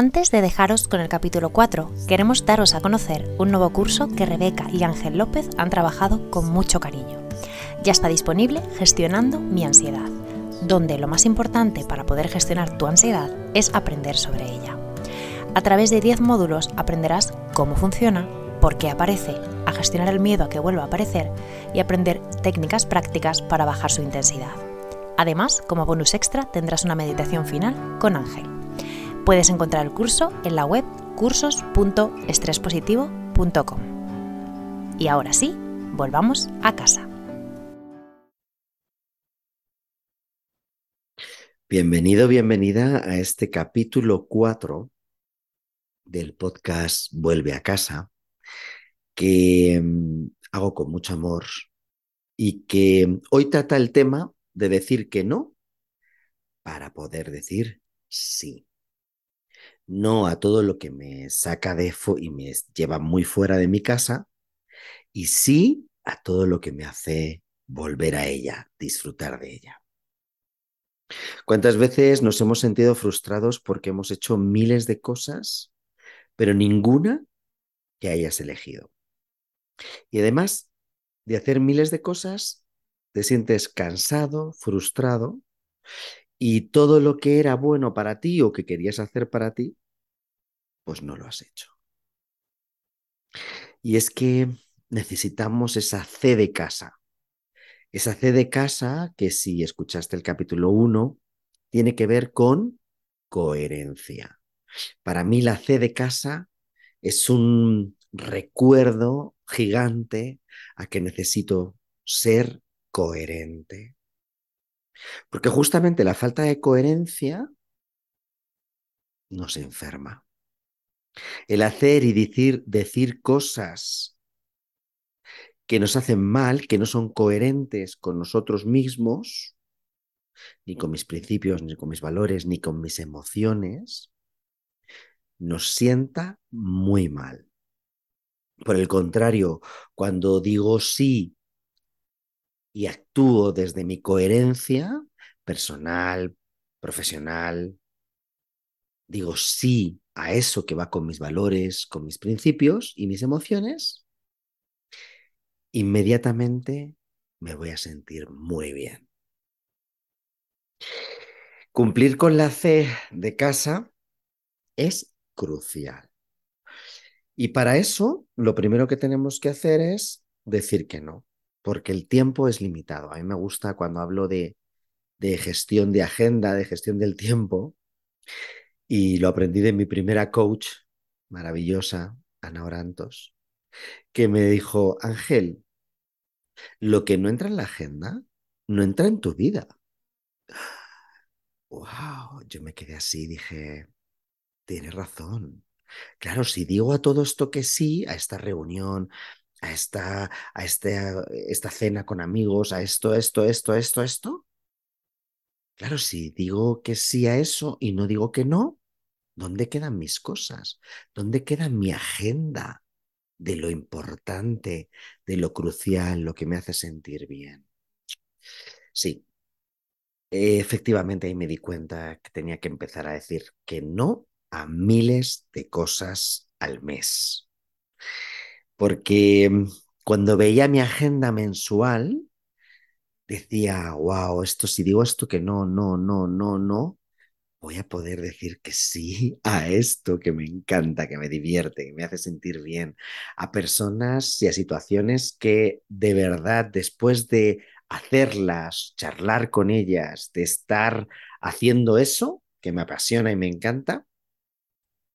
Antes de dejaros con el capítulo 4, queremos daros a conocer un nuevo curso que Rebeca y Ángel López han trabajado con mucho cariño. Ya está disponible Gestionando mi ansiedad, donde lo más importante para poder gestionar tu ansiedad es aprender sobre ella. A través de 10 módulos aprenderás cómo funciona, por qué aparece, a gestionar el miedo a que vuelva a aparecer y aprender técnicas prácticas para bajar su intensidad. Además, como bonus extra tendrás una meditación final con Ángel. Puedes encontrar el curso en la web cursos.estrespositivo.com. Y ahora sí, volvamos a casa. Bienvenido, bienvenida a este capítulo 4 del podcast Vuelve a casa, que mm, hago con mucho amor y que hoy trata el tema de decir que no para poder decir sí no a todo lo que me saca de y me lleva muy fuera de mi casa, y sí a todo lo que me hace volver a ella, disfrutar de ella. ¿Cuántas veces nos hemos sentido frustrados porque hemos hecho miles de cosas, pero ninguna que hayas elegido? Y además de hacer miles de cosas, te sientes cansado, frustrado, y todo lo que era bueno para ti o que querías hacer para ti, pues no lo has hecho. Y es que necesitamos esa C de casa. Esa C de casa que si escuchaste el capítulo 1, tiene que ver con coherencia. Para mí la C de casa es un recuerdo gigante a que necesito ser coherente. Porque justamente la falta de coherencia nos enferma. El hacer y decir, decir cosas que nos hacen mal, que no son coherentes con nosotros mismos, ni con mis principios, ni con mis valores, ni con mis emociones, nos sienta muy mal. Por el contrario, cuando digo sí y actúo desde mi coherencia personal, profesional, digo sí a eso que va con mis valores, con mis principios y mis emociones, inmediatamente me voy a sentir muy bien. Cumplir con la C de casa es crucial. Y para eso, lo primero que tenemos que hacer es decir que no, porque el tiempo es limitado. A mí me gusta cuando hablo de, de gestión de agenda, de gestión del tiempo, y lo aprendí de mi primera coach, maravillosa, Ana Orantos, que me dijo, Ángel, lo que no entra en la agenda, no entra en tu vida. ¡Wow! Yo me quedé así, dije, tienes razón. Claro, si digo a todo esto que sí, a esta reunión, a esta, a este, esta cena con amigos, a esto, esto, esto, esto, esto. Claro, si digo que sí a eso y no digo que no, ¿Dónde quedan mis cosas? ¿Dónde queda mi agenda de lo importante, de lo crucial, lo que me hace sentir bien? Sí, efectivamente ahí me di cuenta que tenía que empezar a decir que no a miles de cosas al mes. Porque cuando veía mi agenda mensual, decía, wow, esto si digo esto que no, no, no, no, no, voy a poder decir que sí a esto que me encanta, que me divierte, que me hace sentir bien, a personas y a situaciones que de verdad después de hacerlas, charlar con ellas, de estar haciendo eso que me apasiona y me encanta,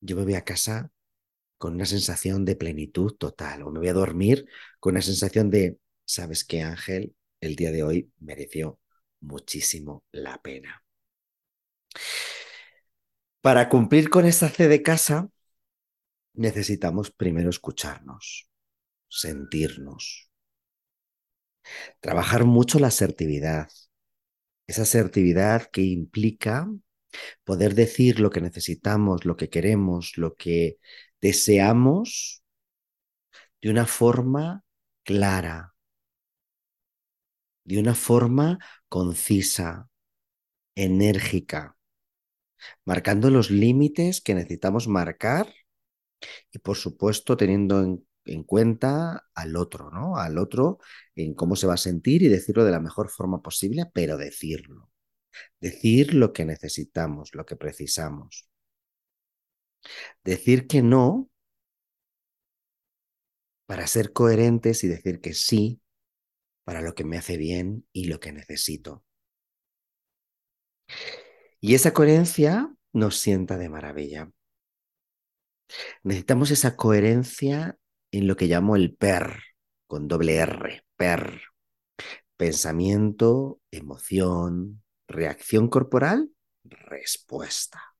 yo me voy a casa con una sensación de plenitud total o me voy a dormir con una sensación de, ¿sabes qué, Ángel? El día de hoy mereció muchísimo la pena. Para cumplir con esta C de casa, necesitamos primero escucharnos, sentirnos, trabajar mucho la asertividad, esa asertividad que implica poder decir lo que necesitamos, lo que queremos, lo que deseamos de una forma clara, de una forma concisa, enérgica, marcando los límites que necesitamos marcar y por supuesto teniendo en, en, cuenta al otro, ¿no? Al otro en cómo se va a sentir y decirlo de la mejor forma posible, pero decirlo. Decir lo que necesitamos, lo que precisamos. Decir que no para ser coherentes y decir que sí para lo que me hace bien y lo que necesito. Y esa coherencia nos sienta de maravilla. Necesitamos esa coherencia en lo que llamo el PER, con doble R, PER. Pensamiento, emoción, reacción corporal, respuesta.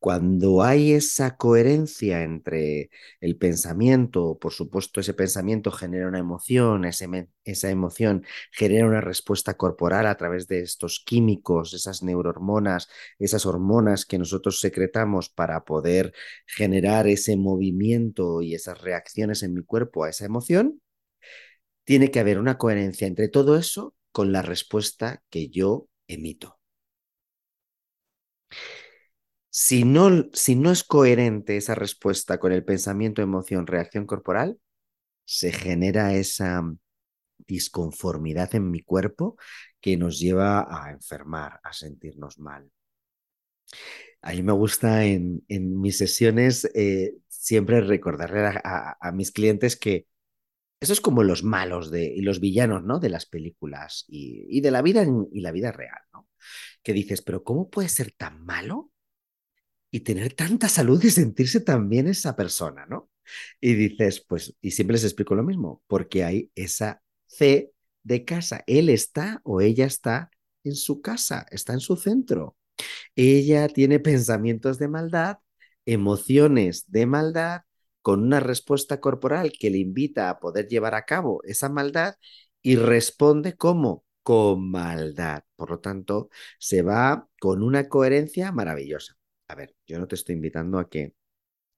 Cuando hay esa coherencia entre el pensamiento, por supuesto ese pensamiento genera una emoción, esa emoción genera una respuesta corporal a través de estos químicos, esas neurohormonas, esas hormonas que nosotros secretamos para poder generar ese movimiento y esas reacciones en mi cuerpo a esa emoción, tiene que haber una coherencia entre todo eso con la respuesta que yo emito. Si no, si no es coherente esa respuesta con el pensamiento, emoción, reacción corporal, se genera esa disconformidad en mi cuerpo que nos lleva a enfermar, a sentirnos mal. A mí me gusta en, en mis sesiones eh, siempre recordarle a, a, mis clientes que eso es como los malos de, y los villanos ¿no? de las películas y, y de la vida en, y la vida real, ¿no? Que dices, pero ¿cómo puede ser tan malo y tener tanta salud y sentirse tan bien esa persona, ¿no? Y dices, pues, y siempre les explico lo mismo, porque hay esa C de casa. Él está o ella está en su casa, está en su centro. Ella tiene pensamientos de maldad, emociones de maldad, con una respuesta corporal que le invita a poder llevar a cabo esa maldad y responde como con maldad. Por lo tanto, se va con una coherencia maravillosa. A ver, yo no te estoy invitando a que,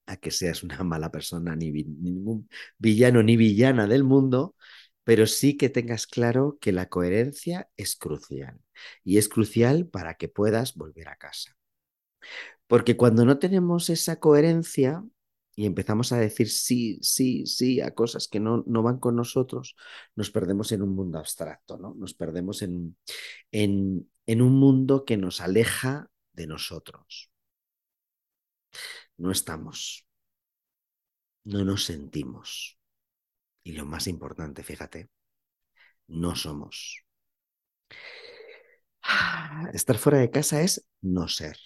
a que seas una mala persona, ni, ni ningún villano ni villana del mundo, pero sí que tengas claro que la coherencia es crucial y es crucial para que puedas volver a casa. Porque cuando no tenemos esa coherencia y empezamos a decir sí, sí, sí a cosas que no, no van con nosotros, nos perdemos en un mundo abstracto, ¿no? Nos perdemos en, en, en un mundo que nos aleja de nosotros no estamos, no nos sentimos. Y lo más importante, fíjate, no somos. Estar fuera de casa es no ser,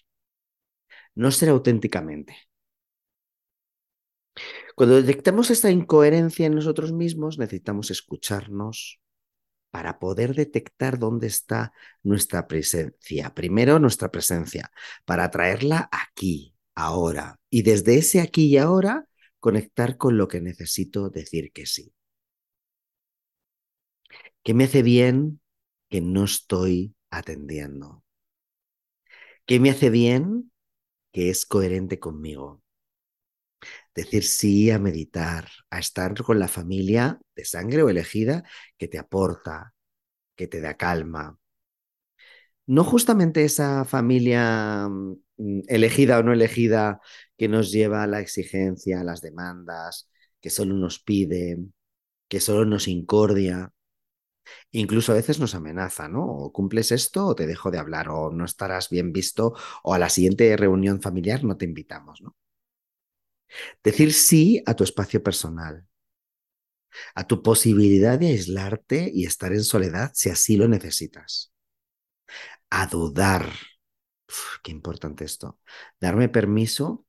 no ser auténticamente. Cuando detectamos esta incoherencia en nosotros mismos, necesitamos escucharnos para poder detectar dónde está nuestra presencia. Primero nuestra presencia, para traerla aquí, ahora. Y desde ese aquí y ahora, conectar con lo que necesito decir que sí. ¿Qué me hace bien que no estoy atendiendo? ¿Qué me hace bien que es coherente conmigo? Decir sí a meditar, a estar con la familia de sangre o elegida que te aporta, que te da calma. No justamente esa familia Mm, elegida o no elegida, que nos lleva a la exigencia, a las demandas, que solo nos pide, que solo nos incordia. Incluso a veces nos amenaza, ¿no? O cumples esto o te dejo de hablar, o no estarás bien visto, o a la siguiente reunión familiar no te invitamos, ¿no? Decir sí a tu espacio personal, a tu posibilidad de aislarte y estar en soledad si así lo necesitas. A dudar Qué importante esto. Darme permiso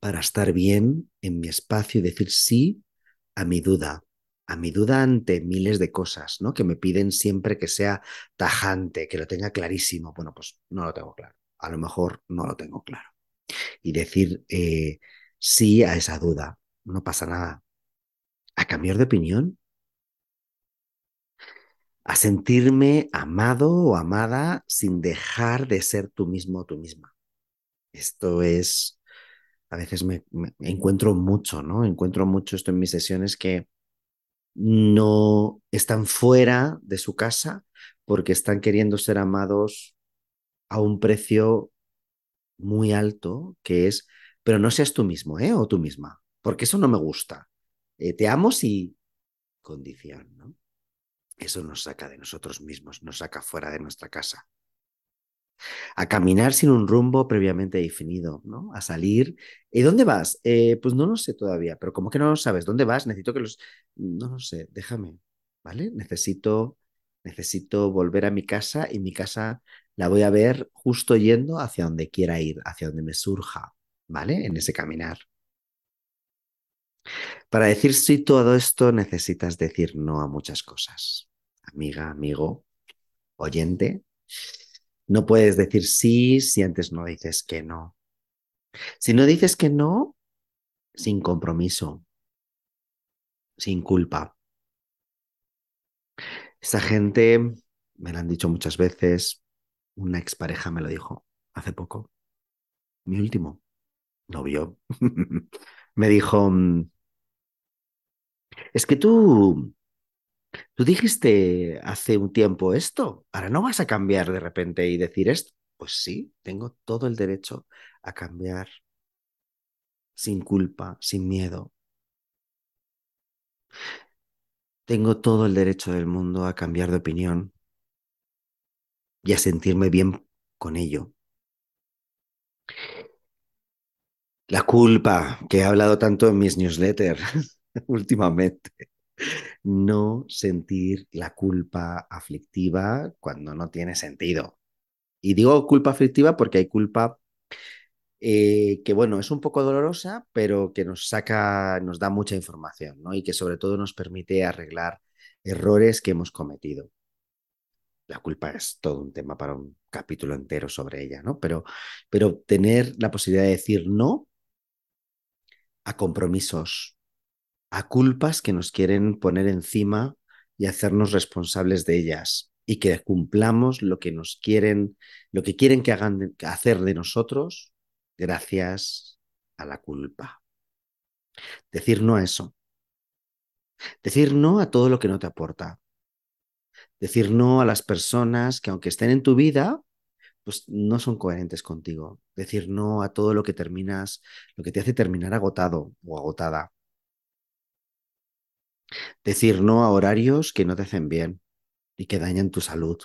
para estar bien en mi espacio y decir sí a mi duda, a mi duda ante miles de cosas, ¿no? Que me piden siempre que sea tajante, que lo tenga clarísimo. Bueno, pues no lo tengo claro. A lo mejor no lo tengo claro. Y decir, eh, sí a esa duda. No pasa nada. A cambiar de opinión. A sentirme amado o amada sin dejar de ser tú mismo o tú misma. Esto es, a veces me, encuentro mucho, ¿no? Encuentro mucho esto en mis sesiones que no están fuera de su casa porque están queriendo ser amados a un precio muy alto, que es, pero no seas tú mismo, ¿eh? O tú misma, porque eso no me gusta. Eh, te amo si condición, ¿no? Eso nos saca de nosotros mismos, nos saca fuera de nuestra casa a caminar sin un rumbo previamente definido, ¿no? A salir. ¿Y dónde vas? Eh, pues no lo sé todavía, pero como que no lo sabes, ¿dónde vas? Necesito que los... No lo sé, déjame, ¿vale? Necesito, necesito volver a mi casa y mi casa la voy a ver justo yendo hacia donde quiera ir, hacia donde me surja, ¿vale? En ese caminar. Para decir sí todo esto necesitas decir no a muchas cosas. Amiga, amigo, oyente, no puedes decir sí si antes no dices que no. Si no dices que no, sin compromiso, sin culpa. Esa gente, me lo han dicho muchas veces, una expareja me lo dijo hace poco, mi último novio, me dijo, mm, es que tú Tú dijiste hace un tiempo esto, ahora no vas a cambiar de repente y decir esto. Pues sí, tengo todo el derecho a cambiar sin culpa, sin miedo. Tengo todo el derecho del mundo a cambiar de opinión y a sentirme bien con ello. La culpa, que he hablado tanto en mis newsletters últimamente no sentir la culpa aflictiva cuando no tiene sentido. Y digo culpa aflictiva porque hay culpa eh, que, bueno, es un poco dolorosa, pero que nos saca, nos da mucha información, ¿no? Y que sobre todo nos permite arreglar errores que hemos cometido. La culpa es todo un tema para un capítulo entero sobre ella, ¿no? Pero, pero tener la posibilidad de decir no a compromisos a culpas que nos quieren poner encima y hacernos responsables de ellas y que cumplamos lo que nos quieren, lo que quieren que hagan hacer de nosotros gracias a la culpa. Decir no a eso. Decir no a todo lo que no te aporta. Decir no a las personas que aunque estén en tu vida, pues no son coherentes contigo. Decir no a todo lo que terminas, lo que te hace terminar agotado o agotada. Decir no a horarios que no te hacen bien y que dañan tu salud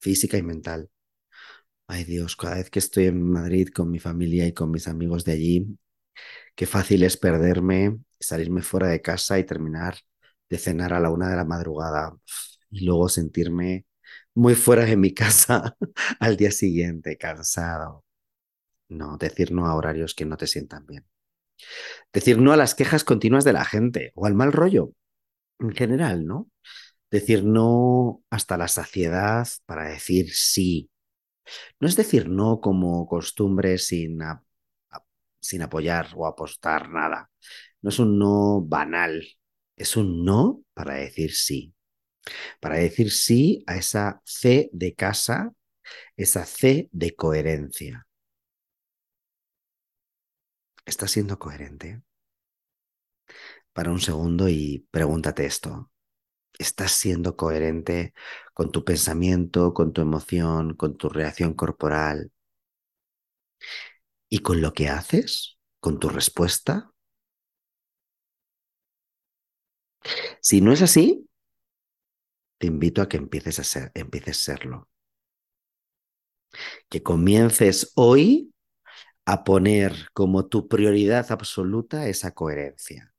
física y mental. Ay Dios, cada vez que estoy en Madrid con mi familia y con mis amigos de allí, qué fácil es perderme, salirme fuera de casa y terminar de cenar a la una de la madrugada y luego sentirme muy fuera de mi casa al día siguiente, cansado. No, decir no a horarios que no te sientan bien. Decir no a las quejas continuas de la gente o al mal rollo en general, ¿no? Decir no hasta la saciedad para decir sí. No es decir no como costumbre sin, sin apoyar o apostar nada. No es un no banal, es un no para decir sí. Para decir sí a esa C de casa, esa C de coherencia. ¿Estás siendo coherente? para un segundo y pregúntate esto. ¿Estás siendo coherente con tu pensamiento, con tu emoción, con tu reacción corporal y con lo que haces, con tu respuesta? Si no es así, te invito a que empieces a ser, empieces a serlo. Que comiences hoy a poner como tu prioridad absoluta esa coherencia.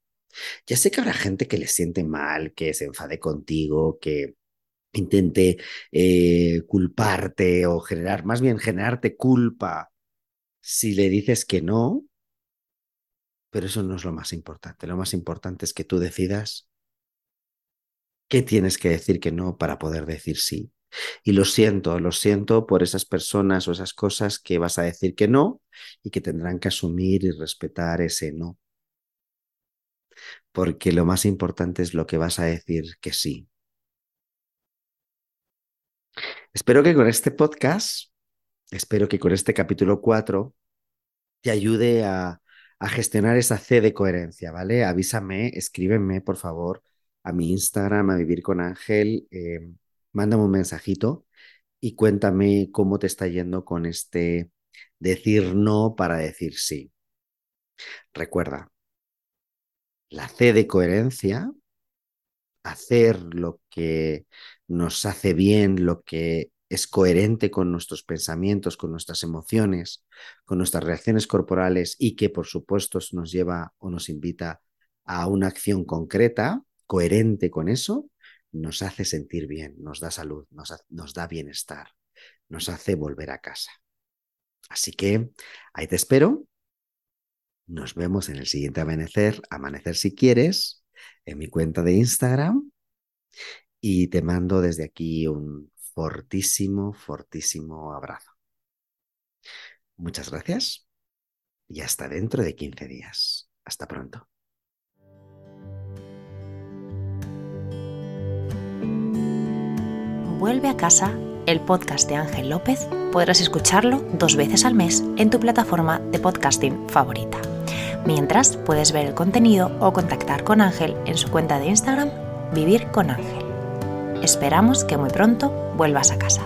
Ya sé que habrá gente que le siente mal, que se enfade contigo, que intente eh, culparte o generar, más bien generarte culpa si le dices que no, pero eso no es lo más importante. Lo más importante es que tú decidas qué tienes que decir que no para poder decir sí. Y lo siento, lo siento por esas personas o esas cosas que vas a decir que no y que tendrán que asumir y respetar ese no porque lo más importante es lo que vas a decir que sí. Espero que con este podcast, espero que con este capítulo 4 te ayude a, gestionar esa C de coherencia, ¿vale? Avísame, escríbeme, por favor, a mi Instagram, a Vivir con Ángel, eh, mándame un mensajito y cuéntame cómo te está yendo con este decir no para decir sí. Recuerda, la C de coherencia, hacer lo que nos hace bien, lo que es coherente con nuestros pensamientos, con nuestras emociones, con nuestras reacciones corporales y que por supuesto nos lleva o nos invita a una acción concreta, coherente con eso, nos hace sentir bien, nos da salud, nos, da bienestar, nos hace volver a casa. Así que ahí te espero. Nos vemos en el siguiente amanecer, amanecer si quieres, en mi cuenta de Instagram. Y te mando desde aquí un fortísimo, fortísimo abrazo. Muchas gracias y hasta dentro de 15 días. Hasta pronto. Vuelve a casa, el podcast de Ángel López, podrás escucharlo dos veces al mes en tu plataforma de podcasting favorita. Mientras puedes ver el contenido o contactar con Ángel en su cuenta de Instagram, Vivir con Ángel. Esperamos que muy pronto vuelvas a casa.